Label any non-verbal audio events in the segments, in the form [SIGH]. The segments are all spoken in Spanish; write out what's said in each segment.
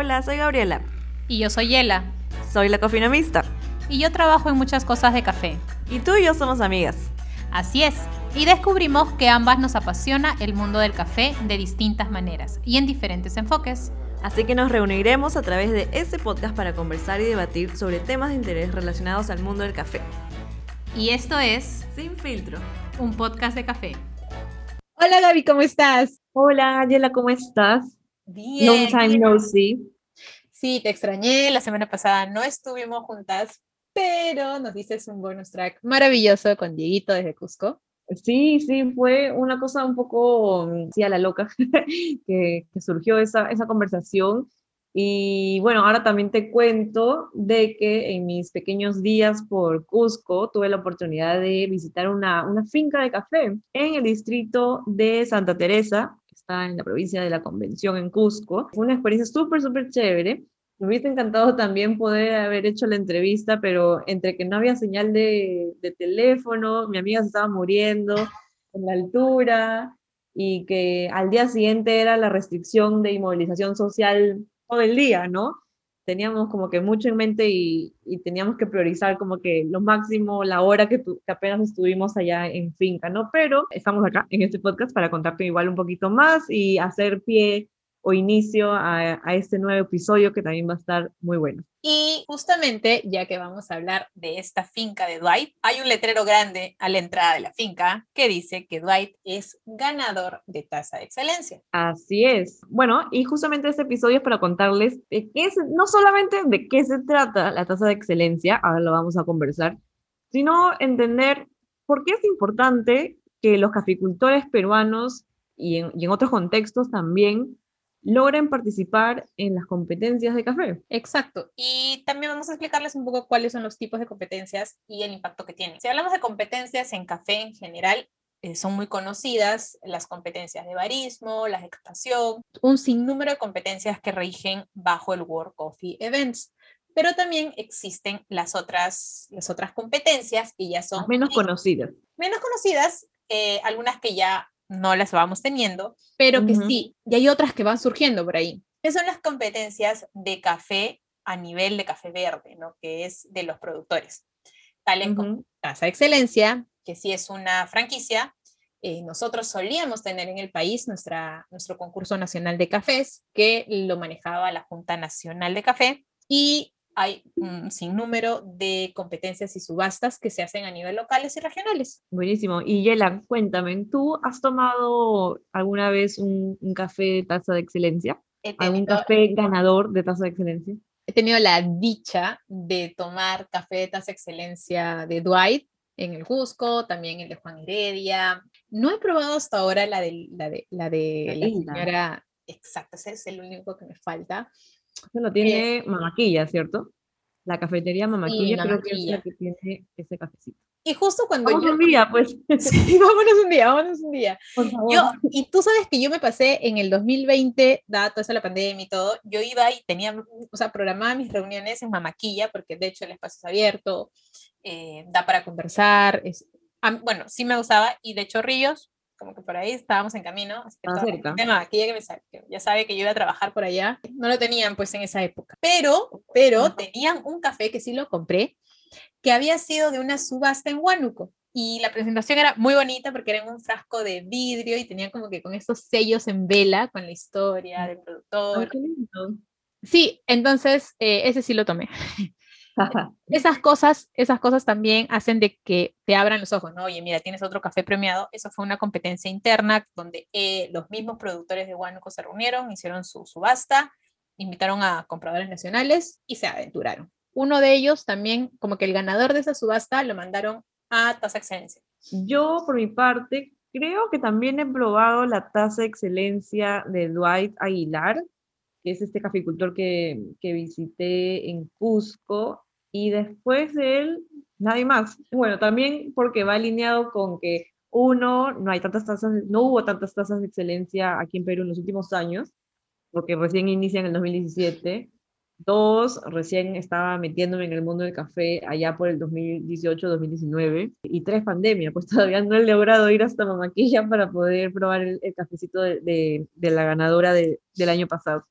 Hola, soy Gabriela. Y yo soy Yela. Soy la cofinomista. Y yo trabajo en muchas cosas de café. Y tú y yo somos amigas. Así es. Y descubrimos que ambas nos apasiona el mundo del café de distintas maneras y en diferentes enfoques. Así que nos reuniremos a través de este podcast para conversar y debatir sobre temas de interés relacionados al mundo del café. Y esto es Sin filtro, un podcast de café. Hola Gaby, ¿cómo estás? Hola, Angela, ¿cómo estás? Bien. Long time no see. Sí, te extrañé. La semana pasada no estuvimos juntas, pero nos dices un bonus track maravilloso con Dieguito desde Cusco. Sí, sí, fue una cosa un poco, mm, sí, a la loca, [LAUGHS] que, que surgió esa, esa conversación. Y bueno, ahora también te cuento de que en mis pequeños días por Cusco tuve la oportunidad de visitar una, una finca de café en el distrito de Santa Teresa, en la provincia de la Convención en Cusco. Fue una experiencia súper, súper chévere. Me hubiese encantado también poder haber hecho la entrevista, pero entre que no había señal de, de teléfono, mi amiga se estaba muriendo en la altura y que al día siguiente era la restricción de inmovilización social todo el día, ¿no? Teníamos como que mucho en mente y, y teníamos que priorizar como que lo máximo, la hora que, tu, que, apenas estuvimos allá en finca, ¿no? Pero estamos acá en este podcast para contarte igual un poquito más y hacer pie o inicio a, a, este nuevo episodio que también va a estar muy bueno. Y justamente, ya que vamos a hablar de esta finca de Dwight, hay un letrero grande a la entrada de la finca que dice que Dwight es ganador de tasa de excelencia. Así es. Bueno, y justamente este episodio es para contarles de qué es, no solamente de qué se trata la tasa de excelencia, ahora lo vamos a conversar, sino entender por qué es importante que los caficultores peruanos y en, y en otros contextos también logren participar en las competencias de café. Exacto. Y también vamos a explicarles un poco cuáles son los tipos de competencias y el impacto que tienen. Si hablamos de competencias en café en general, eh, son muy conocidas las competencias de barismo, la extracción, un sinnúmero de competencias que rigen bajo el World Coffee Events. Pero también existen las otras, las otras competencias que ya son... Menos conocidas. Menos conocidas, eh, algunas que ya no las vamos teniendo, pero que uh -huh. sí, y hay otras que van surgiendo por ahí, que son las competencias de café a nivel de café verde, ¿no? que es de los productores, tales uh -huh. como Casa de Excelencia, que sí es una franquicia. Eh, nosotros solíamos tener en el país nuestra, nuestro concurso nacional de cafés, que lo manejaba la Junta Nacional de Café, y hay un sinnúmero de competencias y subastas que se hacen a nivel locales y regionales. Buenísimo. Y Yela, cuéntame, ¿tú has tomado alguna vez un, un café de taza de excelencia? Tenido, ¿Algún café ganador de taza de excelencia? He tenido la dicha de tomar café de taza de excelencia de Dwight en el Cusco, también el de Juan Heredia. No he probado hasta ahora la de la, de, la, de la, la señora. Exacto, ese es el único que me falta bueno, tiene eh, Mamaquilla, ¿cierto? La cafetería Mamaquilla creo que es la que tiene ese cafecito. Y justo cuando vamos yo... un día, pues. [LAUGHS] Sí, [LAUGHS] vámonos un día, vámonos un día. Yo, y tú sabes que yo me pasé en el 2020, dada toda esa la pandemia y todo, yo iba y tenía, o sea, programaba mis reuniones en Mamaquilla, porque de hecho el espacio es abierto, eh, da para conversar, es, bueno, sí me gustaba, y de Chorrillos, como que por ahí estábamos en camino, así que ah, cerca. tema aquí ya que me sabe, ya sabe que yo iba a trabajar por allá, no lo tenían pues en esa época, pero, pero uh -huh. tenían un café que sí lo compré, que había sido de una subasta en Huánuco, y la presentación era muy bonita porque era en un frasco de vidrio y tenía como que con estos sellos en vela, con la historia del productor. Oh, sí, entonces eh, ese sí lo tomé. [LAUGHS] esas cosas, esas cosas también hacen de que te abran los ojos, ¿no? Oye, mira, tienes otro café premiado. Eso fue una competencia interna donde eh, los mismos productores de Huánuco se reunieron, hicieron su subasta, invitaron a compradores nacionales y se aventuraron. Uno de ellos también, como que el ganador de esa subasta, lo mandaron a Tasa Excelencia. Yo, por mi parte, creo que también he probado la Tasa Excelencia de Dwight Aguilar, que es este caficultor que, que visité en Cusco, y después de él, nadie más. Bueno, también porque va alineado con que uno, no hay tantas tasas, no hubo tantas tasas de excelencia aquí en Perú en los últimos años, porque recién inicia en el 2017. Dos, recién estaba metiéndome en el mundo del café allá por el 2018-2019. Y tres, pandemia, pues [LAUGHS] todavía no he logrado ir hasta Mamaquilla para poder probar el, el cafecito de, de, de la ganadora de, del año pasado.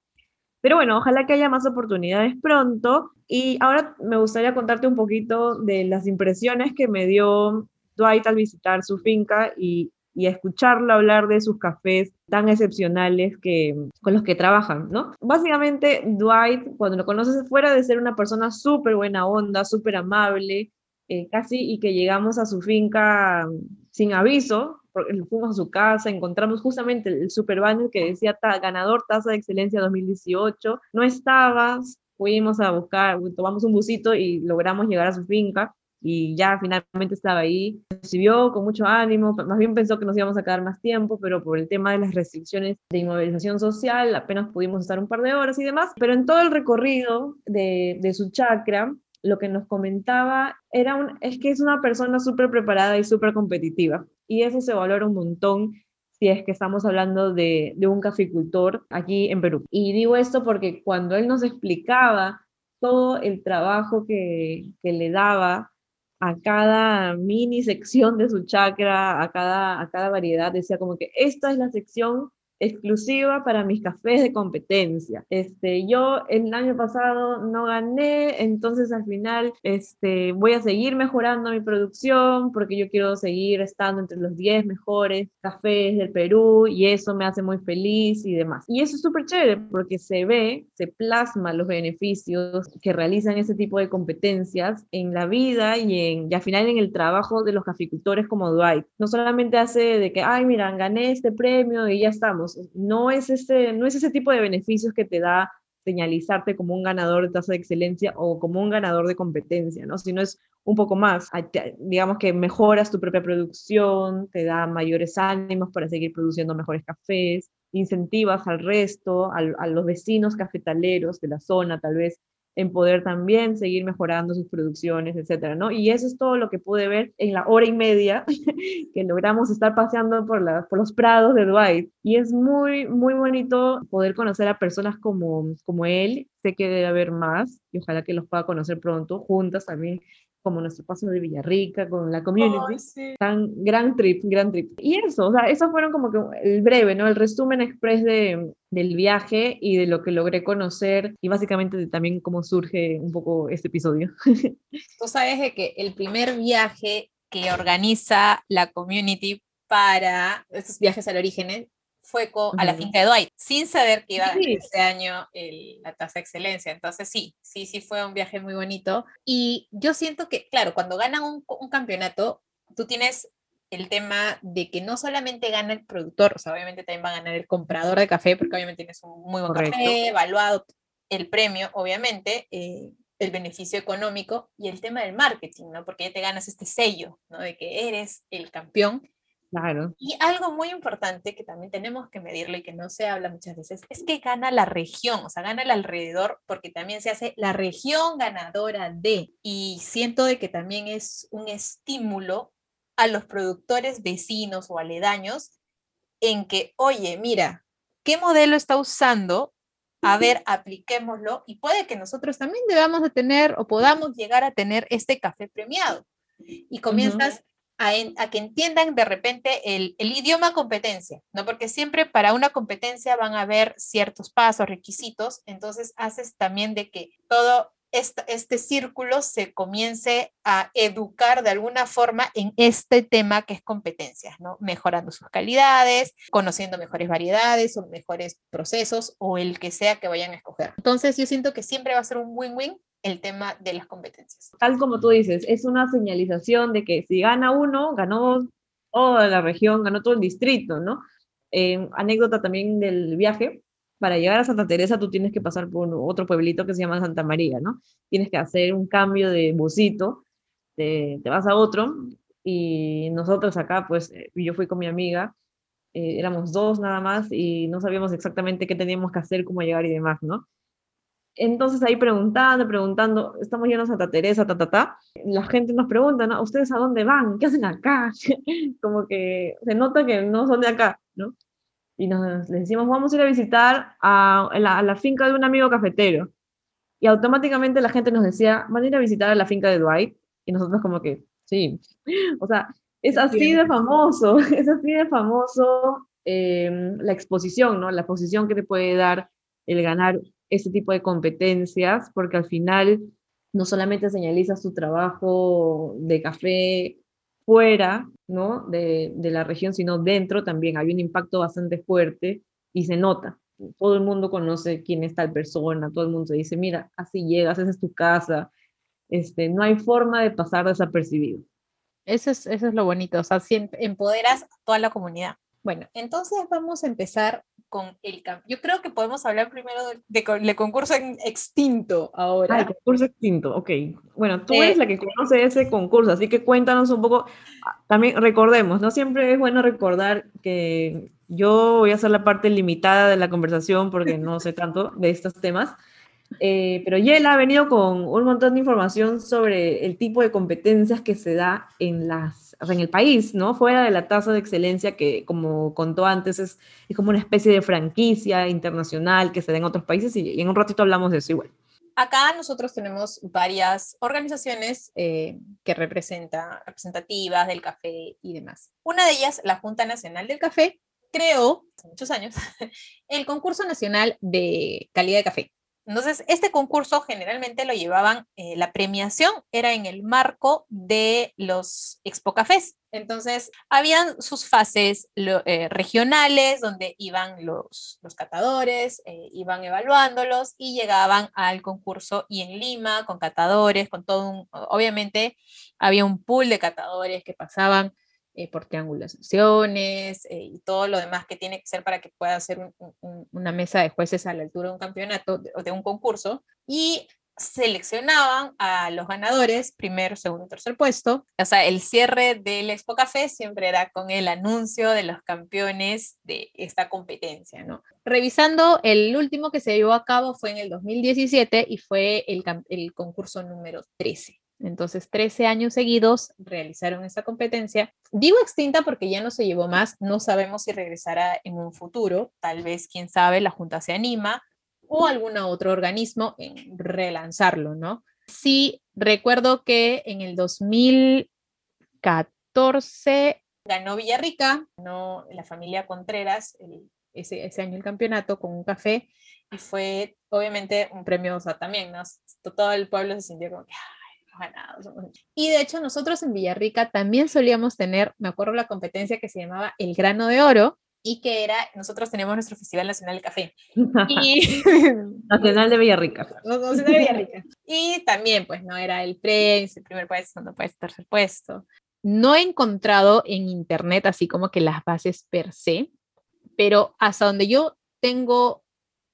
Pero bueno, ojalá que haya más oportunidades pronto. Y ahora me gustaría contarte un poquito de las impresiones que me dio Dwight al visitar su finca y, y escucharlo hablar de sus cafés tan excepcionales que, con los que trabajan, ¿no? Básicamente, Dwight, cuando lo conoces fuera de ser una persona súper buena onda, súper amable, eh, casi y que llegamos a su finca sin aviso, porque fuimos a su casa, encontramos justamente el super banner que decía ganador tasa de excelencia 2018, no estaba, fuimos a buscar, tomamos un busito y logramos llegar a su finca y ya finalmente estaba ahí. Recibió con mucho ánimo, más bien pensó que nos íbamos a quedar más tiempo, pero por el tema de las restricciones de inmovilización social apenas pudimos estar un par de horas y demás. Pero en todo el recorrido de, de su chakra, lo que nos comentaba era un, es que es una persona súper preparada y súper competitiva. Y eso se valora un montón si es que estamos hablando de, de un caficultor aquí en Perú. Y digo esto porque cuando él nos explicaba todo el trabajo que, que le daba a cada mini sección de su chakra, a cada, a cada variedad, decía como que esta es la sección exclusiva para mis cafés de competencia. Este, yo el año pasado no gané, entonces al final este, voy a seguir mejorando mi producción porque yo quiero seguir estando entre los 10 mejores cafés del Perú y eso me hace muy feliz y demás. Y eso es súper chévere porque se ve, se plasma los beneficios que realizan ese tipo de competencias en la vida y, en, y al final en el trabajo de los caficultores como Dwight. No solamente hace de que, ay, mira, gané este premio y ya estamos no es, ese, no es ese tipo de beneficios que te da señalizarte como un ganador de tasa de excelencia o como un ganador de competencia, ¿no? Sino es un poco más, digamos que mejoras tu propia producción, te da mayores ánimos para seguir produciendo mejores cafés, incentivas al resto, a los vecinos cafetaleros de la zona, tal vez en poder también seguir mejorando sus producciones, etcétera, ¿no? Y eso es todo lo que pude ver en la hora y media [LAUGHS] que logramos estar paseando por, por los prados de Dwight. Y es muy, muy bonito poder conocer a personas como, como él. Sé que debe haber más y ojalá que los pueda conocer pronto, juntas también como nuestro paso de Villarrica, con la community. Tan, gran trip, gran trip. Y eso, o sea, esos fueron como que el breve, ¿no? El resumen express de, del viaje y de lo que logré conocer y básicamente de también cómo surge un poco este episodio. Tú sabes de que el primer viaje que organiza la community para estos viajes al origen fue a la finca de Dwight, sin saber que iba a este año la tasa de excelencia. Entonces sí, sí, sí fue un viaje muy bonito. Y yo siento que, claro, cuando ganan un, un campeonato, tú tienes el tema de que no solamente gana el productor, o sea, obviamente también va a ganar el comprador de café, porque obviamente tienes un muy buen café, evaluado el premio, obviamente, eh, el beneficio económico y el tema del marketing, ¿no? Porque ya te ganas este sello, ¿no? De que eres el campeón Claro. Y algo muy importante que también tenemos que medirlo y que no se habla muchas veces es que gana la región, o sea, gana el alrededor, porque también se hace la región ganadora de. Y siento de que también es un estímulo a los productores vecinos o aledaños en que, oye, mira, ¿qué modelo está usando? A ver, apliquémoslo y puede que nosotros también debamos de tener o podamos llegar a tener este café premiado. Y comienzas a, que entiendan de repente el, idioma competencia, ¿no? Porque siempre para una competencia van a haber ciertos pasos, requisitos, entonces haces también de que todo este, este círculo se comience a educar de alguna forma en este tema que es competencias, ¿no? Mejorando sus calidades, conociendo mejores variedades o mejores procesos o el que sea que vayan a escoger. Entonces yo siento que siempre va a ser un win-win el tema de las competencias. Tal como tú dices, es una señalización de que si gana uno, ganó toda la región, ganó todo el distrito, ¿no? Eh, anécdota también del viaje, para llegar a Santa Teresa tú tienes que pasar por otro pueblito que se llama Santa María, ¿no? Tienes que hacer un cambio de busito, te, te vas a otro, y nosotros acá, pues eh, yo fui con mi amiga, eh, éramos dos nada más y no sabíamos exactamente qué teníamos que hacer, cómo llegar y demás, ¿no? Entonces ahí preguntando, preguntando, estamos llenos a Santa Teresa, ta, ta, ta. La gente nos pregunta, ¿no? ¿Ustedes a dónde van? ¿Qué hacen acá? [LAUGHS] Como que se nota que no son de acá, ¿no? Y nos les decimos, vamos a ir a visitar a la, a la, finca de un amigo cafetero. Y automáticamente la gente nos decía, van a ir a visitar a la finca de Dwight. Y nosotros como que, sí. [LAUGHS] O sea, [LAUGHS] es así de famoso, es así de famoso eh, la exposición, ¿no? La exposición que te puede dar el ganar este tipo de competencias, porque al final no solamente señaliza su trabajo de café fuera ¿no? de, de la región, sino dentro también. Hay un impacto bastante fuerte y se nota. Todo el mundo conoce quién es tal persona, todo el mundo dice, mira, así llegas, esa es tu casa. Este, no hay forma de pasar desapercibido. Eso es, eso es lo bonito, o sea, si empoderas a toda la comunidad. Bueno, entonces vamos a empezar con el Yo creo que podemos hablar primero de, concurso extinto ahora. Ah, el concurso extinto, ok. Bueno, tú eres la que conoce ese concurso, así que cuéntanos un poco. Ah, también recordemos, ¿no? Siempre es bueno recordar que yo voy a hacer la parte limitada de la conversación porque no sé tanto de estos temas. Eh, pero Yela ha venido con un montón de información sobre el tipo de competencias que se da en, las, en el país, ¿no? Fuera de la tasa de excelencia que, como contó antes, es, es como una especie de franquicia internacional que se da en otros países y, en un ratito hablamos de eso igual. Acá nosotros tenemos varias organizaciones eh, que representan, representativas del café y demás. Una de ellas, la Junta Nacional del Café, creó, hace muchos años, [LAUGHS] el concurso nacional de calidad de café. Entonces, este concurso generalmente lo llevaban, eh, la premiación era en el marco de los Expo Cafés. Entonces, habían sus fases eh, regionales donde iban los, los catadores, eh, iban evaluándolos y llegaban al concurso y en Lima con catadores, con todo un, obviamente había un pool de catadores que pasaban eh, por triangulaciones eh, y todo lo demás que tiene que ser para que pueda ser una mesa de jueces a la altura de un campeonato o de, un concurso. Y seleccionaban a los ganadores, primero, segundo tercer puesto. O sea, el cierre del Expo Café siempre era con el anuncio de los campeones de esta competencia. Revisando, el último que se llevó a cabo fue en el 2017 y fue el concurso número 13. Entonces, 13 años seguidos realizaron esta competencia. Digo extinta porque ya no se llevó más, no sabemos si regresará en un futuro, tal vez, quién sabe, la Junta se anima o algún otro organismo en relanzarlo, ¿no? Sí, recuerdo que en el 2014 ganó Villarrica, no la familia Contreras, ese, año el campeonato con un café y fue obviamente un premio, o sea, también. Todo el pueblo se sintió como que, y de hecho nosotros en Villarrica también solíamos tener, me acuerdo la competencia que se llamaba El Grano de Oro, y que era, nosotros tenemos nuestro Festival Nacional de Café. [LAUGHS] Y, Nacional de Villarrica. [LAUGHS] Nacional de Villarrica. Y también, pues, no era el premio, el primer puesto, segundo puesto, tercer puesto. No he encontrado en internet así como que las bases per se, pero hasta donde yo tengo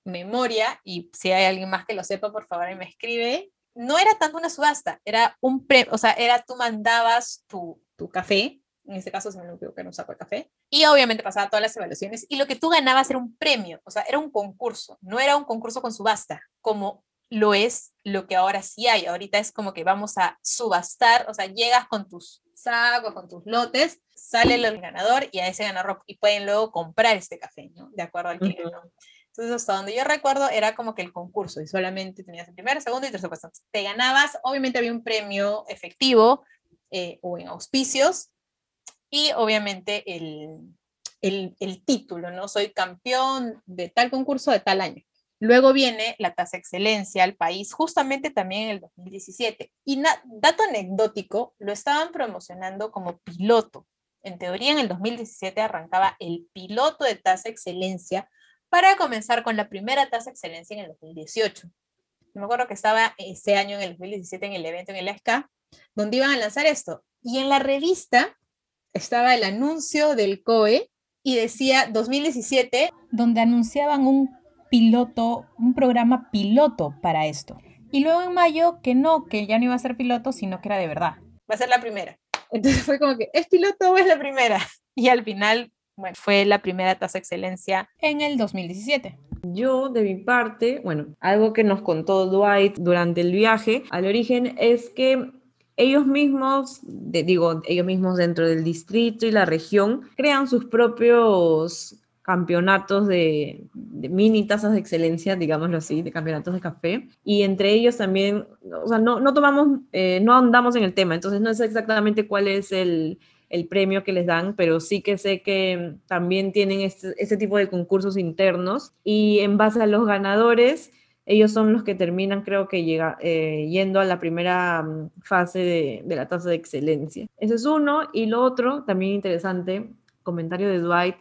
memoria, y si hay alguien más que lo sepa, por favor, me escribe, no era tanto una subasta, era un premio, o sea, era tú mandabas tu, tu café, en este caso se me equivoco que era un saco de café, y obviamente pasaba todas las evaluaciones, y lo que tú ganabas era un premio, o sea, era un concurso, no era un concurso con subasta, como lo es lo que ahora sí hay, ahorita es como que vamos a subastar, o sea, llegas con tus sacos, con tus lotes, sale el ganador y a ese ganador, y pueden luego comprar este café, ¿no? De acuerdo al que ganó. Entonces, hasta donde yo recuerdo, era como que el concurso y solamente tenías el primer, segundo y tercer puesto. Te ganabas, obviamente había un premio efectivo eh, o en auspicios y obviamente el, el, el, título, ¿no? Soy campeón de tal concurso de tal año. Luego viene la tasa excelencia al país, justamente también en el 2017. Y dato anecdótico, lo estaban promocionando como piloto. En teoría, en el 2017 arrancaba el piloto de tasa excelencia para comenzar con la primera tasa de excelencia en el 2018. Me acuerdo que estaba ese año, en el 2017, en el evento en el ESCA, donde iban a lanzar esto. Y en la revista estaba el anuncio del COE y decía 2017. Donde anunciaban un piloto, un programa piloto para esto. Y luego en mayo que no, que ya no iba a ser piloto, sino que era de verdad. Va a ser la primera. Entonces fue como que, ¿es piloto o es la primera? [LAUGHS] Y al final bueno, fue la primera tasa de excelencia en el 2017. Yo, de mi parte, bueno, algo que nos contó Dwight durante el viaje al origen es que ellos mismos, digo, ellos mismos dentro del distrito y la región, crean sus propios campeonatos de, mini tasas de excelencia, digámoslo así, de campeonatos de café. Y entre ellos también, o sea, no, no tomamos, eh, no andamos en el tema, entonces no sé exactamente cuál es el, el premio que les dan, pero sí que sé que también tienen este, este, tipo de concursos internos y en base a los ganadores ellos son los que terminan, creo que llega, eh, yendo a la primera mm, fase de, la tasa de excelencia. Ese es uno. Y lo otro, también interesante, comentario de Dwight,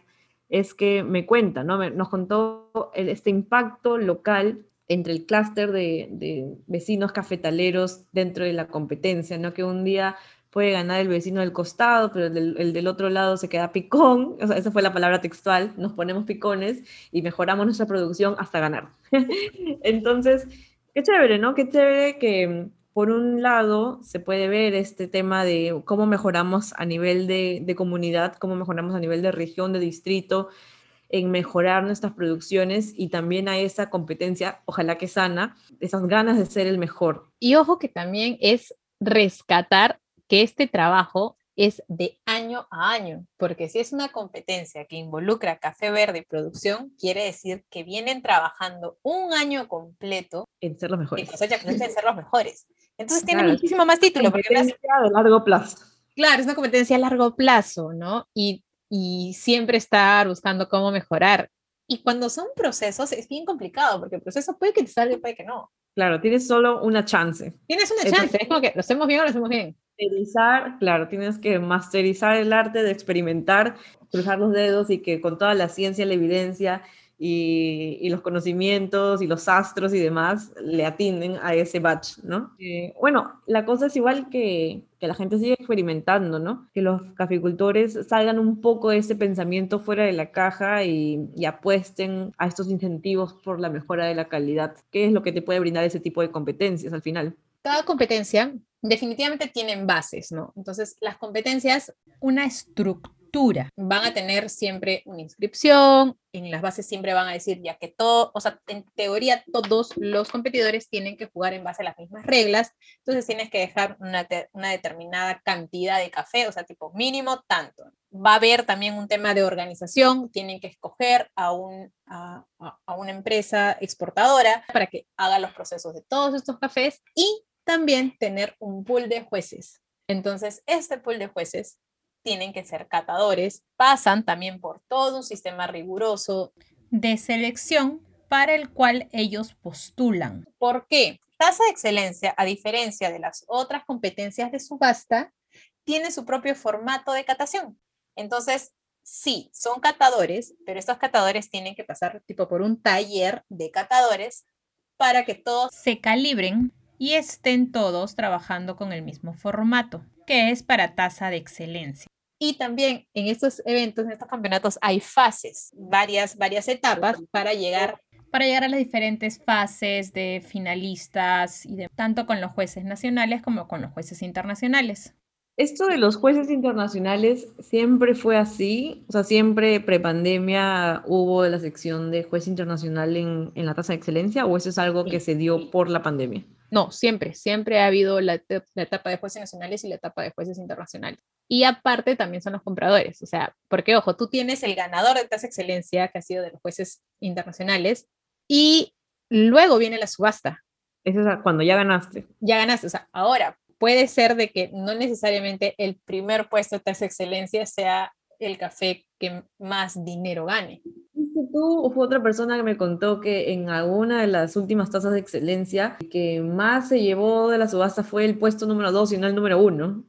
es que me cuenta, ¿no? nos contó este impacto local entre el clúster de, de, vecinos cafetaleros dentro de la competencia, ¿no? Que un día puede ganar el vecino del costado, pero el del, otro lado se queda picón, [LAUGHS] o sea, esa fue la palabra textual, nos ponemos picones y mejoramos nuestra producción hasta ganar. [LAUGHS] Entonces, qué chévere, ¿no? Qué chévere que por un lado se puede ver este tema de cómo mejoramos a nivel de, de comunidad, cómo mejoramos a nivel de región, de distrito, en mejorar nuestras producciones y también a esa competencia, ojalá que sana, esas ganas de ser el mejor. Y ojo que también es rescatar que este trabajo es de año a año, porque si es una competencia que involucra café verde y producción, quiere decir que vienen trabajando un año completo en ser los mejores. En ser los mejores. Entonces tiene muchísimo más título. Competencia porque a largo plazo. Claro, es una competencia a largo plazo, ¿no? Y, y siempre estar buscando cómo mejorar. Y cuando son procesos es bien complicado, porque el proceso puede que te salga y puede que no. Claro, tienes solo una chance. Tienes una chance, es como que lo hacemos bien o lo hacemos bien. Masterizar, claro, tienes que masterizar el arte de experimentar, cruzar los dedos y que con toda la ciencia, la evidencia y, los conocimientos y los astros y demás le atienden a ese batch, ¿no? Eh, bueno, la cosa es igual que, que, la gente sigue experimentando, ¿no? Que los caficultores salgan un poco de ese pensamiento fuera de la caja y, y apuesten a estos incentivos por la mejora de la calidad. ¿Qué es lo que te puede brindar ese tipo de competencias al final? Cada competencia definitivamente tienen bases, ¿no? Entonces, las competencias... Una estructura. Van a tener siempre una inscripción, en las bases siempre van a decir ya que todo, o sea, en teoría todos los competidores tienen que jugar en base a las mismas reglas, entonces tienes que dejar una, una determinada cantidad de café, o sea, tipo mínimo tanto. Va a haber también un tema de organización, tienen que escoger a, a una empresa exportadora para que haga los procesos de todos estos cafés y también tener un pool de jueces. Entonces, este pool de jueces tienen que ser catadores, pasan también por todo un sistema riguroso de selección para el cual ellos postulan. ¿Por qué? Tasa de excelencia, a diferencia de las otras competencias de subasta, tiene su propio formato de catación. Entonces, sí, son catadores, pero estos catadores tienen que pasar tipo por un taller de catadores para que todos se calibren y estén todos trabajando con el mismo formato, que es para tasa de excelencia. Y también en estos eventos, en estos campeonatos, hay fases, varias, varias etapas para llegar para llegar a las diferentes fases de finalistas y de tanto con los jueces nacionales como con los jueces internacionales. Esto de los jueces internacionales siempre fue así, o sea, siempre prepandemia hubo la sección de juez internacional en, en la tasa de excelencia, o eso es algo que se dio por la pandemia. No, siempre, siempre ha habido la, etapa de jueces nacionales y la etapa de jueces internacionales. Y aparte también son los compradores, o sea, porque ojo, tú tienes el ganador de tasa excelencia, que ha sido de los jueces internacionales, y luego viene la subasta. Eso es cuando ya ganaste. Ya ganaste, o sea, ahora puede ser de que no necesariamente el primer puesto de tasa excelencia sea el café que más dinero gane. Tú fue otra persona que me contó que en alguna de las últimas tasas de excelencia que más se llevó de la subasta fue el puesto número 2 y no el número 1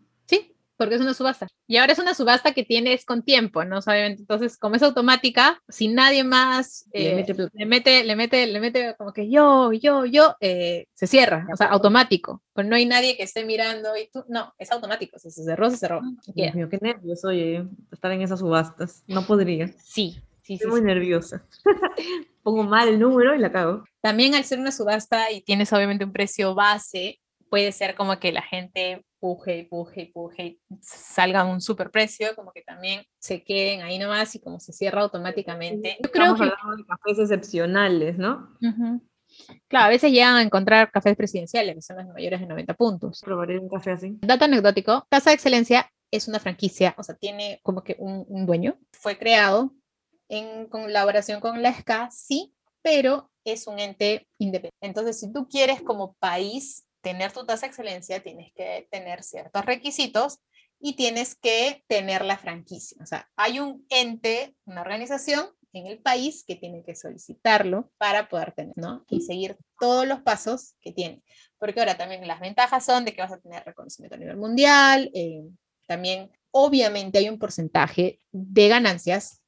porque es una subasta. Y ahora es una subasta que tienes con tiempo, ¿no? Obviamente, entonces, como es automática, si nadie más le, eh, mete, le, mete, le, mete, le mete, como que yo, yo, yo, eh, se cierra, o sea, automático. Pues no hay nadie que esté mirando y tú, no, es automático, se cerró, se cerró. Dios mío, qué nervios, oye, estar en esas subastas, no podría. Sí, Estoy muy nerviosa. [LAUGHS] Pongo mal el número y la cago. También al ser una subasta y tienes obviamente un precio base, puede ser como que la gente puje y puje y puje y salga un super precio, como que también se queden ahí nomás y como se cierra automáticamente. Yo creo que... hablando de cafés excepcionales, ¿no? Claro, a veces llegan a encontrar cafés presidenciales, que son los mayores de 90 puntos. Probaré un café así. Dato anecdótico, Casa de Excelencia es una franquicia, o sea, tiene como que un, un dueño. Fue creado en colaboración con la SCA, sí, pero es un ente independiente. Entonces, si tú quieres como país tener tu tasa de excelencia, tienes que tener ciertos requisitos y tienes que tener la franquicia. O sea, hay un ente, una organización en el país que tiene que solicitarlo para poder tener, ¿no? Y seguir todos los pasos que tiene. Porque ahora también las ventajas son de que vas a tener reconocimiento a nivel mundial, eh, también obviamente hay un porcentaje de ganancias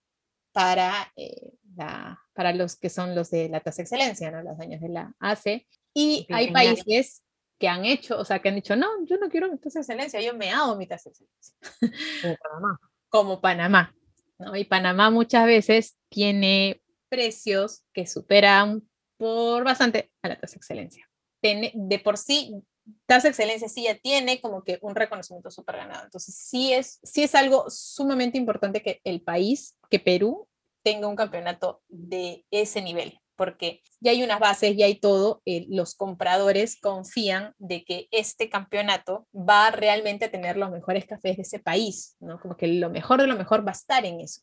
para, eh, la, para los que son los de la tasa de excelencia, ¿no? Los años de la ACE. Y hay países que han hecho, o sea, que han dicho, no, yo no quiero mi tasa de excelencia, yo me hago mi tasa de excelencia. Como Panamá. [LAUGHS] Como Panamá. ¿no? Y Panamá muchas veces tiene precios que superan por bastante a la tasa de excelencia. de por sí, tasa de excelencia sí ya tiene como que un reconocimiento súper ganado. Entonces, sí es, sí es algo sumamente importante que el país, que Perú, tenga un campeonato de ese nivel porque ya hay unas bases, ya hay todo, eh, los compradores confían de que este campeonato va realmente a tener los mejores cafés de ese país, ¿no? Como que lo mejor de lo mejor va a estar en eso.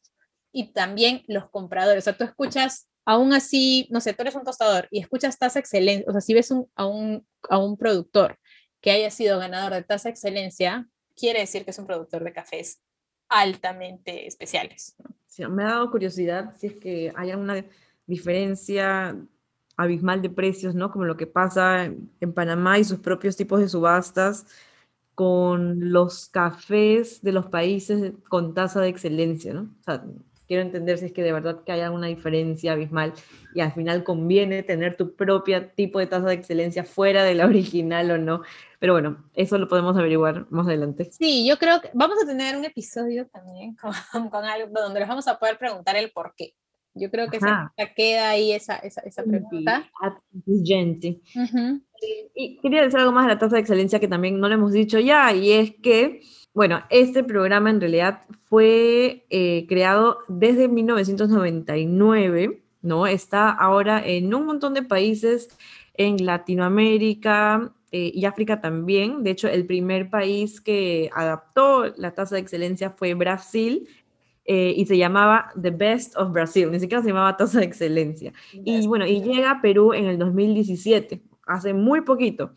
Y también los compradores, o sea, tú escuchas, aún así, no sé, tú eres un tostador y escuchas tasa excelencia, o sea, si ves a, un, a un productor que haya sido ganador de tasa excelencia, quiere decir que es un productor de cafés altamente especiales. me ha dado curiosidad si es que hay alguna diferencia abismal de precios, ¿no? Como lo que pasa en Panamá y sus propios tipos de subastas con los cafés de los países con tasa de excelencia, ¿no? O sea, quiero entender si es que de verdad que haya una diferencia abismal y al final conviene tener tu propio tipo de tasa de excelencia fuera de la [LAUGHS] original o no. Pero bueno, eso lo podemos averiguar más adelante. Sí, yo creo que vamos a tener un episodio también con, [LAUGHS] con algo donde les vamos a poder preguntar el por qué. Yo creo que se queda ahí esa, esa, esa pregunta. Gente. Y quería decir algo más de la tasa de excelencia que también no le hemos dicho ya, y es que, bueno, este programa en realidad fue eh, creado desde 1999, ¿no? Está ahora en un montón de países en Latinoamérica, eh, y África también. De hecho, el primer país que adaptó la tasa de excelencia fue Brasil eh, y se llamaba The Best of Brazil, ni siquiera se llamaba Tasa de Excelencia. Y bueno, y llega a Perú en el 2017, hace muy poquito.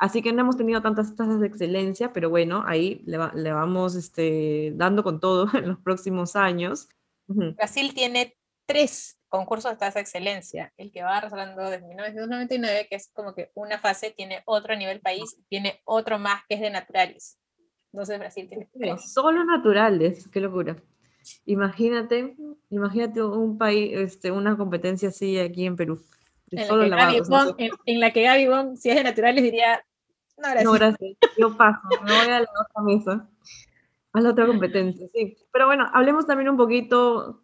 Así que no hemos tenido tantas tasas de excelencia, pero bueno, ahí le, le vamos este, dando con todo [LAUGHS] en los próximos años. Brasil tiene tres concursos de tasa de excelencia. El que va arrastrando desde 1999, que es como que una fase, tiene otro a nivel país, tiene otro más que es de naturales. Entonces Brasil tiene tres. Solo naturales, qué locura. Imagínate, imagínate un país, este, una competencia así aquí en Perú. En, la que Gaby Bon, si es de naturales, diría, no gracias. No, gracias. Yo paso, me voy a la otra mesa. A la otra competencia, sí. Pero bueno, hablemos también un poquito,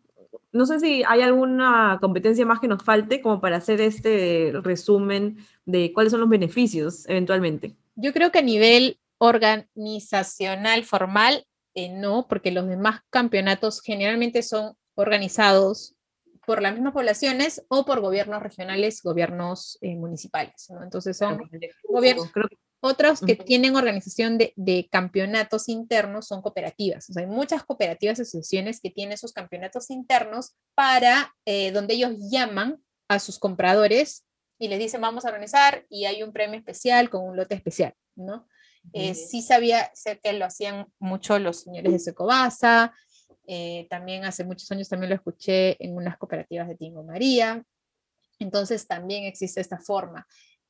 no sé si hay alguna competencia más que nos falte como para hacer este resumen de cuáles son los beneficios eventualmente. Yo creo que a nivel organizacional formal eh, no, porque los demás campeonatos generalmente son organizados por las mismas poblaciones o por gobiernos regionales, gobiernos eh, municipales. Entonces son gobiernos. Otros que tienen organización de, campeonatos internos son cooperativas. hay muchas cooperativas y asociaciones que tienen esos campeonatos internos para eh, donde ellos llaman a sus compradores y les dicen vamos a organizar y hay un premio especial con un lote especial, ¿no? Eh, sí sabía, sé que lo hacían mucho los señores de Secobasa, eh, también hace muchos años también lo escuché en unas cooperativas de Tingo María, entonces también existe esta forma.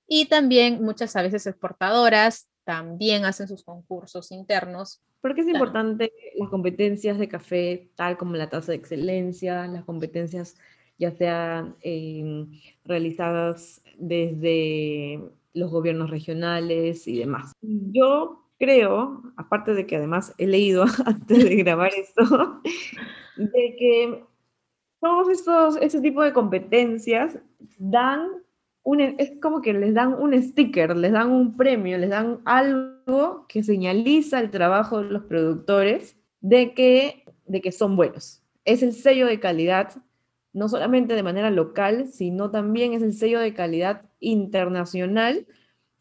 Y también muchas a veces exportadoras también hacen sus concursos internos. ¿Por qué es importante las competencias de café, tal como la tasa de excelencia, las competencias ya sean eh, realizadas desde los gobiernos regionales y demás. Yo creo, aparte de que además he leído [LAUGHS] antes de grabar esto, [LAUGHS] de que todos estos, este tipo de competencias dan un, es como que les dan un sticker, les dan un premio, les dan algo que señaliza el trabajo de los productores de que, de que son buenos. Es el sello de calidad, no solamente de manera local, sino también es el sello de calidad internacional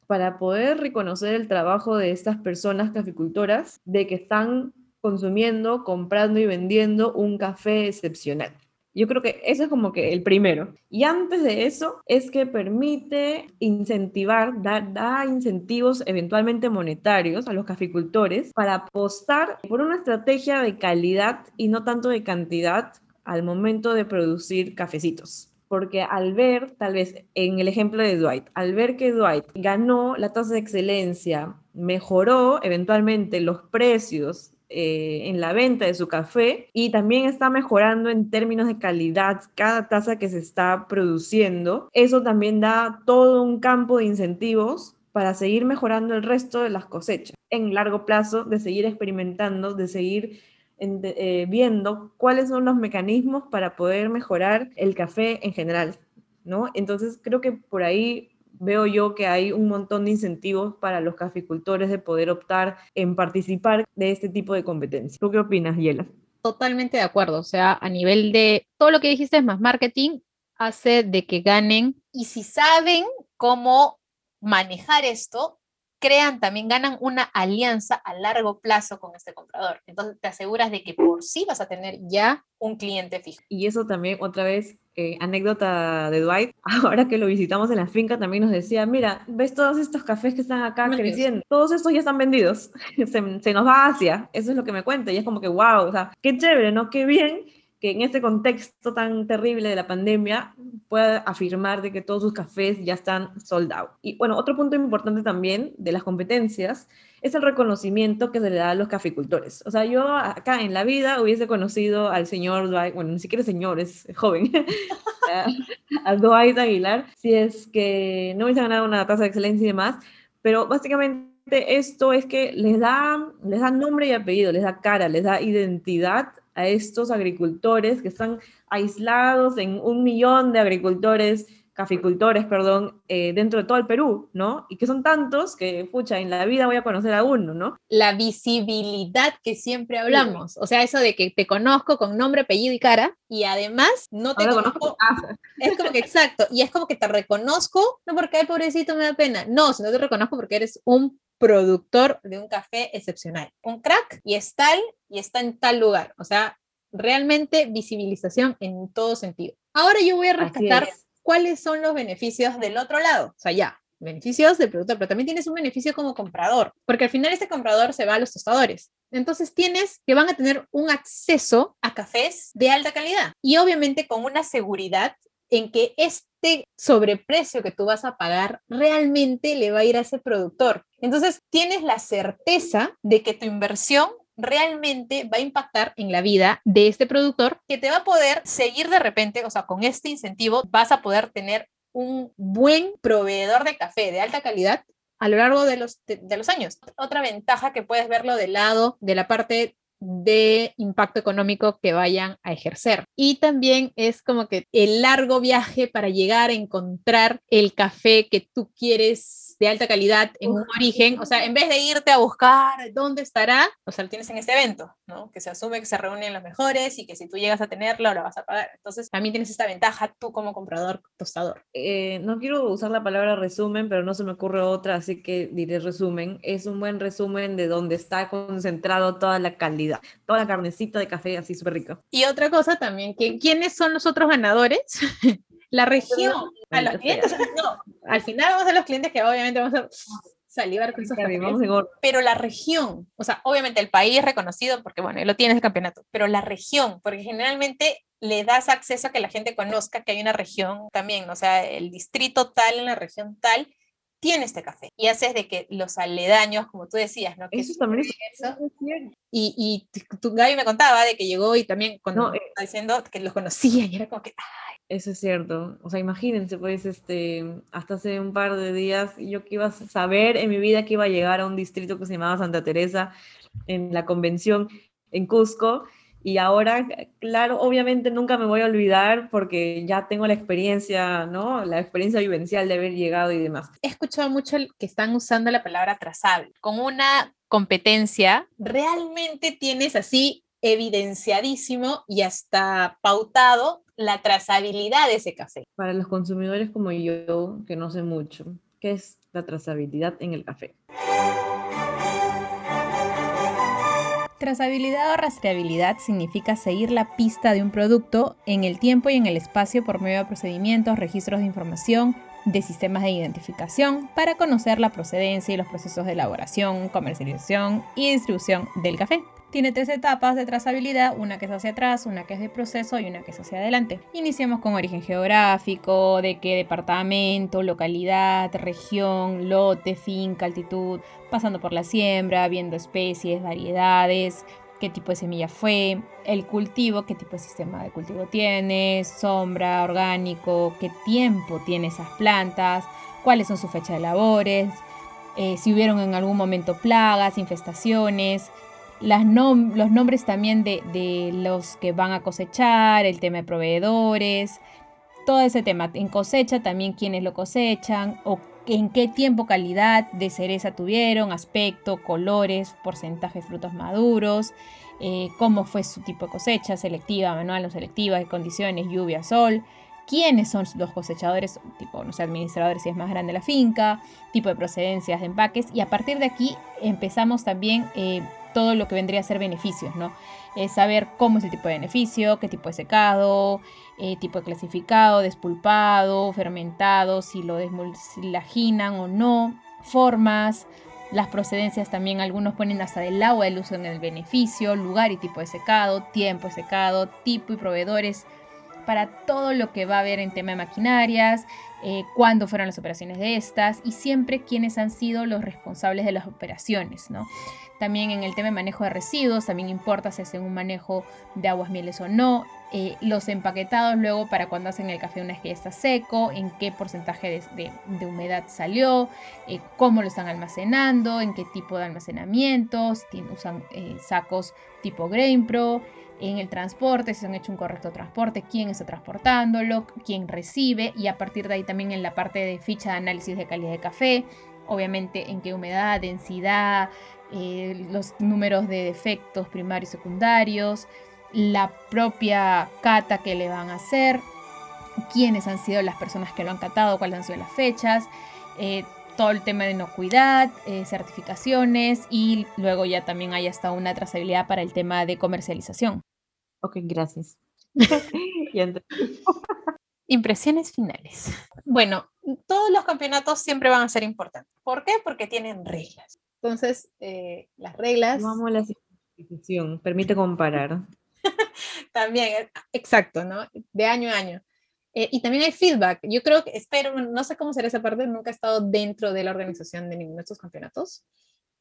para poder reconocer el trabajo de estas personas caficultoras de que están consumiendo, comprando y vendiendo un café excepcional. Yo creo que eso es como que el primero. Y antes de eso es que permite incentivar, dar da incentivos eventualmente monetarios a los caficultores para apostar por una estrategia de calidad y no tanto de cantidad al momento de producir cafecitos. Porque al ver, tal vez en el ejemplo de Dwight, al ver que Dwight ganó la tasa de excelencia, mejoró eventualmente los precios eh, en la venta de su café y también está mejorando en términos de calidad cada taza que se está produciendo. Eso también da todo un campo de incentivos para seguir mejorando el resto de las cosechas en largo plazo, de seguir experimentando, de seguir eh, viendo cuáles son los mecanismos para poder mejorar el café en general, ¿no? Entonces creo que por ahí veo yo que hay un montón de incentivos para los caficultores de poder optar en participar de este tipo de competencia. ¿Tú qué opinas, Yela? Totalmente de acuerdo, o sea, a nivel de todo lo que dijiste es más marketing, hace de que ganen y si saben cómo manejar esto, crean también, ganan una alianza a largo plazo con este comprador. Entonces te aseguras de que por sí vas a tener ya un cliente fijo. Y eso también, otra vez, eh, anécdota de Dwight, [LAUGHS] ahora que lo visitamos en la finca también nos decía, mira, ves todos estos cafés que están acá creciendo, todos estos ya están vendidos, [LAUGHS] se, se, nos va hacia, eso es lo que me cuenta y es como que, wow, o sea, qué chévere, ¿no? Qué bien que en este contexto tan terrible de la pandemia pueda afirmar de que todos sus cafés ya están sold out. Y bueno, otro punto importante también de las competencias es el reconocimiento que se le da a los caficultores. O sea, yo acá en la vida hubiese conocido al señor Dwight, bueno, ni siquiera señor, es joven, [LAUGHS] a Dwight Aguilar, si es que no hubiese ganado una tasa de excelencia y demás, pero básicamente esto es que les da, les da nombre y apellido, les da cara, les da identidad a estos agricultores que están aislados en un millón de agricultores, caficultores, perdón, eh, dentro de todo el Perú, ¿no? Y que son tantos que, pucha, en la vida voy a conocer a uno, ¿no? La visibilidad que siempre hablamos, o sea, eso de que te conozco con nombre, apellido y cara, y además no te conozco. Es como que exacto, y es como que te reconozco, no porque, ay, pobrecito, me da pena, no, sino te reconozco porque eres un productor de un café excepcional, un crack y es tal y está en tal lugar. O sea, realmente visibilización en todo sentido. Ahora yo voy a rescatar cuáles son los beneficios del otro lado. O sea, ya, beneficios del productor, pero también tienes un beneficio como comprador, porque al final este comprador se va a los tostadores. Entonces tienes que van a tener un acceso a cafés de alta calidad y obviamente con una seguridad en que este sobreprecio que tú vas a pagar realmente le va a ir a ese productor. Entonces, tienes la certeza de que tu inversión realmente va a impactar en la vida de este productor que te va a poder seguir de repente, o sea, con este incentivo vas a poder tener un buen proveedor de café de alta calidad a lo largo de los, de, los años. Otra ventaja que puedes verlo del lado de la parte de impacto económico que vayan a ejercer. Y también es como que el largo viaje para llegar a encontrar el café que tú quieres de alta calidad en un origen, o sea, en vez de irte a buscar dónde estará, o sea, lo tienes en este evento, ¿no? Que se asume que se reúnen los mejores y que si tú llegas a tenerlo, lo vas a pagar. Entonces, también tienes esta ventaja tú como comprador, tostador. Eh, no quiero usar la palabra resumen, pero no se me ocurre otra, así que diré resumen. Es un buen resumen de dónde está concentrado toda la calidad, toda la carnecita de café así súper rico. Y otra cosa también, que ¿quiénes son los otros ganadores? [LAUGHS] La región, a los clientes, no, al final vamos a los clientes que obviamente vamos a salivar con esos pero la región, o sea, obviamente el país es reconocido porque, bueno, lo tienes el campeonato, pero la región, porque generalmente le das acceso a que la gente conozca que hay una región también, o sea, el distrito tal en la región tal tiene este café y haces de que los aledaños, como tú decías, ¿no? Que eso también es eso. Y, y tu, Gaby me contaba de que llegó y también cuando eh, estaba diciendo que los conocía y era como que, eso es cierto. O sea, imagínense, pues, este, hasta hace un par de días yo que iba a saber en mi vida que iba a llegar a un distrito que se llamaba Santa Teresa en la convención en Cusco. Y ahora, claro, obviamente nunca me voy a olvidar porque ya tengo la experiencia, ¿no? La experiencia vivencial de haber llegado y demás. He escuchado mucho que están usando la palabra trazable. Con una competencia, realmente tienes así evidenciadísimo y hasta pautado la trazabilidad de ese café. Para los consumidores como yo, que no sé mucho, ¿qué es la trazabilidad en el café? Trazabilidad o rastreabilidad significa seguir la pista de un producto en el tiempo y en el espacio por medio de procedimientos, registros de información, de sistemas de identificación para conocer la procedencia y los procesos de elaboración, comercialización y distribución del café. Tiene tres etapas de trazabilidad, una que es hacia atrás, una que es de proceso y una que es hacia adelante. Iniciamos con origen geográfico, de qué departamento, localidad, región, lote, finca, altitud, pasando por la siembra, viendo especies, variedades, qué tipo de semilla fue, el cultivo, qué tipo de sistema de cultivo tiene, sombra, orgánico, qué tiempo tiene esas plantas, cuáles son su fecha de labores, eh, si hubieron en algún momento plagas, infestaciones, las los nombres también de, de, los que van a cosechar, el tema de proveedores, todo ese tema. En cosecha también quiénes lo cosechan o en qué tiempo, calidad de cereza tuvieron, aspecto, colores, porcentaje de frutos maduros, eh, cómo fue su tipo de cosecha, selectiva, manual, no selectiva, condiciones, lluvia, sol, quiénes son los cosechadores, tipo, no sé, administradores si es más grande la finca, tipo de procedencias de empaques, y a partir de aquí empezamos también eh, todo lo que vendría a ser beneficios, ¿no? saber cómo es el tipo de beneficio, qué tipo de secado, eh, tipo de clasificado, despulpado, fermentado, si lo desmulaginan o no, formas, las procedencias también, algunos ponen hasta del agua el uso en el beneficio, lugar y tipo de secado, tiempo de secado, tipo y proveedores para todo lo que va a haber en tema de maquinarias, eh, cuándo fueron las operaciones de estas y siempre quiénes han sido los responsables de las operaciones, ¿no? También en el tema de manejo de residuos, también importa si hacen un manejo de aguas mieles o no. Eh, los empaquetados luego para cuando hacen el café una vez que ya está seco, en qué porcentaje de, humedad salió, eh, cómo lo están almacenando, en qué tipo de almacenamiento, si usan sacos tipo Grain Pro, en el transporte, si han hecho un correcto transporte, quién está transportándolo, quién recibe y a partir de ahí también en la parte de ficha de análisis de calidad de café, obviamente en qué humedad, densidad, eh, los números de defectos primarios y secundarios, la propia cata que le van a hacer, quiénes han sido las personas que lo han catado, cuáles han sido las fechas, eh, todo el tema de inocuidad, eh, certificaciones y luego ya también hay hasta una trazabilidad para el tema de comercialización. Ok, gracias. [LAUGHS] Impresiones finales. Bueno, todos los campeonatos siempre van a ser importantes. ¿Por qué? Porque tienen reglas. Entonces, eh, las reglas... Vamos a la simplificación, permite comparar. [LAUGHS] también, exacto, ¿no? De año a año. Eh, y también hay feedback. Yo creo que, espero, no sé cómo será esa parte, nunca he estado dentro de la organización de ninguno de estos campeonatos,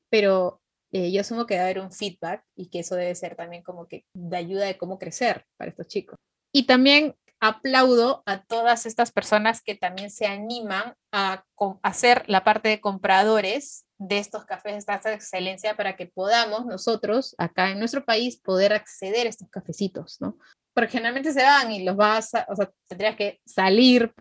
pero yo asumo que debe haber un feedback y que eso debe ser también como que de ayuda de cómo crecer para estos chicos. Y también aplaudo a todas estas personas que también se animan a hacer la parte de compradores de estos cafés de esta excelencia para que podamos nosotros acá en nuestro país poder acceder a estos cafecitos, ¿no? Porque generalmente se van y los vas, a, o sea, tendrías que salir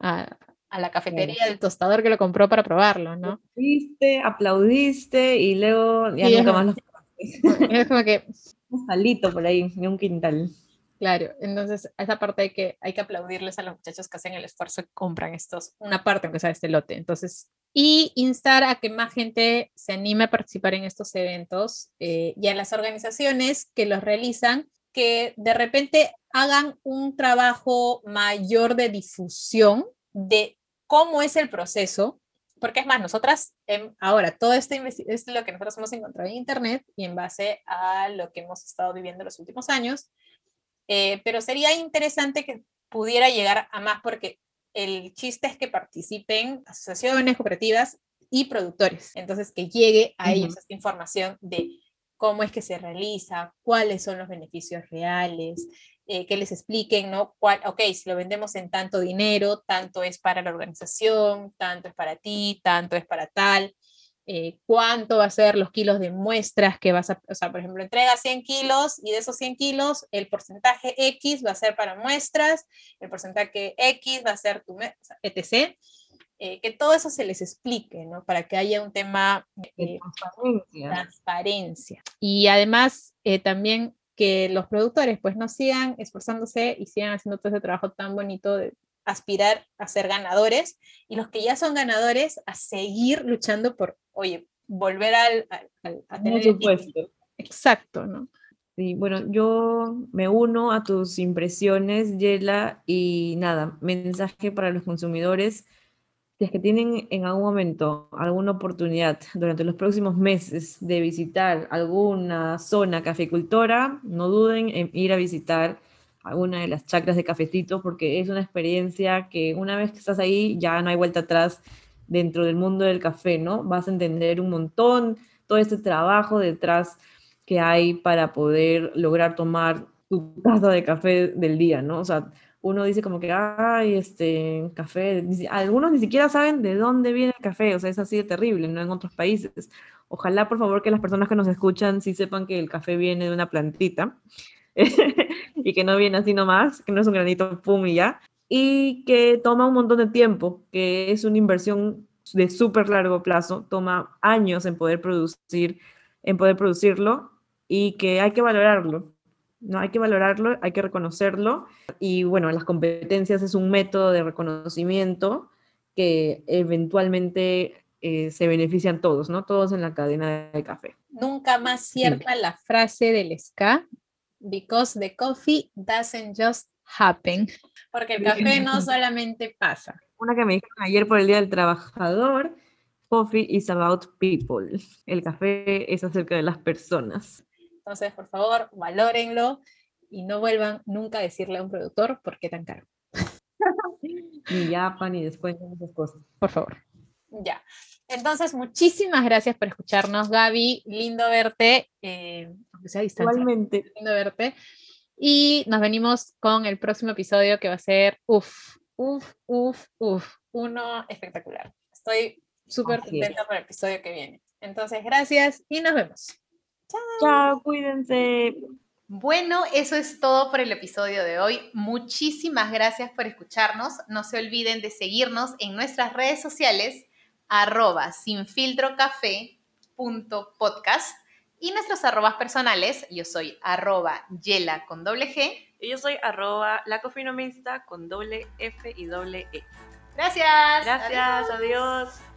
a, a la cafetería del tostador que lo compró para probarlo, ¿no? Viste, aplaudiste y luego ya nunca más los [LAUGHS] Es como que... Un salito por ahí, ni un quintal. Claro, entonces esa parte hay que, hay que aplaudirles a los muchachos que hacen el esfuerzo y compran estos, una parte aunque sea de este lote. Entonces, y instar a que más gente se anime a participar en estos eventos eh, y a las organizaciones que los realizan, que de repente hagan un trabajo mayor de difusión de cómo es el proceso, porque es más, nosotras, ahora, todo esto es lo que nosotros hemos encontrado en Internet y en base a lo que hemos estado viviendo los últimos años, eh, pero sería interesante que pudiera llegar a más porque el chiste es que participen asociaciones, cooperativas y productores. Entonces, que llegue a ellos esta información de cómo es que se realiza, cuáles son los beneficios reales, eh, que les expliquen, ¿no? Cuál, ok, si lo vendemos en tanto dinero, tanto es para la organización, tanto es para ti, tanto es para tal. Eh, cuánto va a ser los kilos de muestras que vas a, o sea, por ejemplo, entrega 100 kilos y de esos 100 kilos el porcentaje X va a ser para muestras, el porcentaje X va a ser tu, etc. Eh, que todo eso se les explique, ¿no? Para que haya un tema de transparencia. transparencia. Y además también que los productores pues no sigan esforzándose y sigan haciendo todo ese trabajo tan bonito de, aspirar a ser ganadores y los que ya son ganadores a seguir luchando por, oye, volver al, a tener... supuesto. Exacto, ¿no? Sí, bueno, yo me uno a tus impresiones, Yela, y nada, mensaje para los consumidores si es que tienen en algún momento alguna oportunidad durante los próximos meses de visitar alguna zona cafecultora, no duden en ir a visitar alguna de las chacras de cafecito porque es una experiencia que una vez que estás ahí ya no hay vuelta atrás dentro del mundo del café, ¿no? Vas a entender un montón todo este trabajo detrás que hay para poder lograr tomar tu taza de café del día, ¿no? O sea, uno dice como que, ay, este, café, algunos ni siquiera saben de dónde viene el café, o sea, es así de terrible, ¿no? En otros países. Ojalá, por favor, que las personas que nos escuchan sí sepan que el café viene de una plantita [LAUGHS] y que no viene así nomás, que no es un granito pum y ya, y que toma un montón de tiempo, que es una inversión de súper largo plazo, toma años en poder producir, en poder producirlo y que hay que valorarlo. ¿No? Hay que valorarlo, hay que reconocerlo y bueno, las competencias es un método de reconocimiento que eventualmente eh, se benefician todos, ¿no? Todos en la cadena de café. Nunca más cierta la frase del SCA, because the coffee doesn't just happen, porque el café no solamente pasa. Una que me dijeron ayer por el Día del Trabajador, coffee is about people. El café es acerca de las personas. Entonces, por favor, valórenlo y no vuelvan nunca a decirle a un productor por qué tan caro. [LAUGHS] ni Japan, ni después de esas cosas. Por favor. Ya. Entonces, muchísimas gracias por escucharnos, Gaby. Lindo verte, eh, aunque sea a distancia. Igualmente. Lindo verte. Y nos venimos con el próximo episodio que va a ser, uff, uff, uff, uff, uno espectacular. Estoy súper contenta por el episodio que viene. Entonces, gracias y nos vemos. Chao. cuídense. Bueno, eso es todo por el episodio de hoy. Muchísimas gracias por escucharnos. No se olviden de seguirnos en nuestras redes sociales, arroba sinfiltrocafé.podcast y nuestros arrobas personales. Yo soy arroba yela con doble G. Y yo soy arroba lacofinomista con doble F y doble E. Gracias. Gracias, adiós.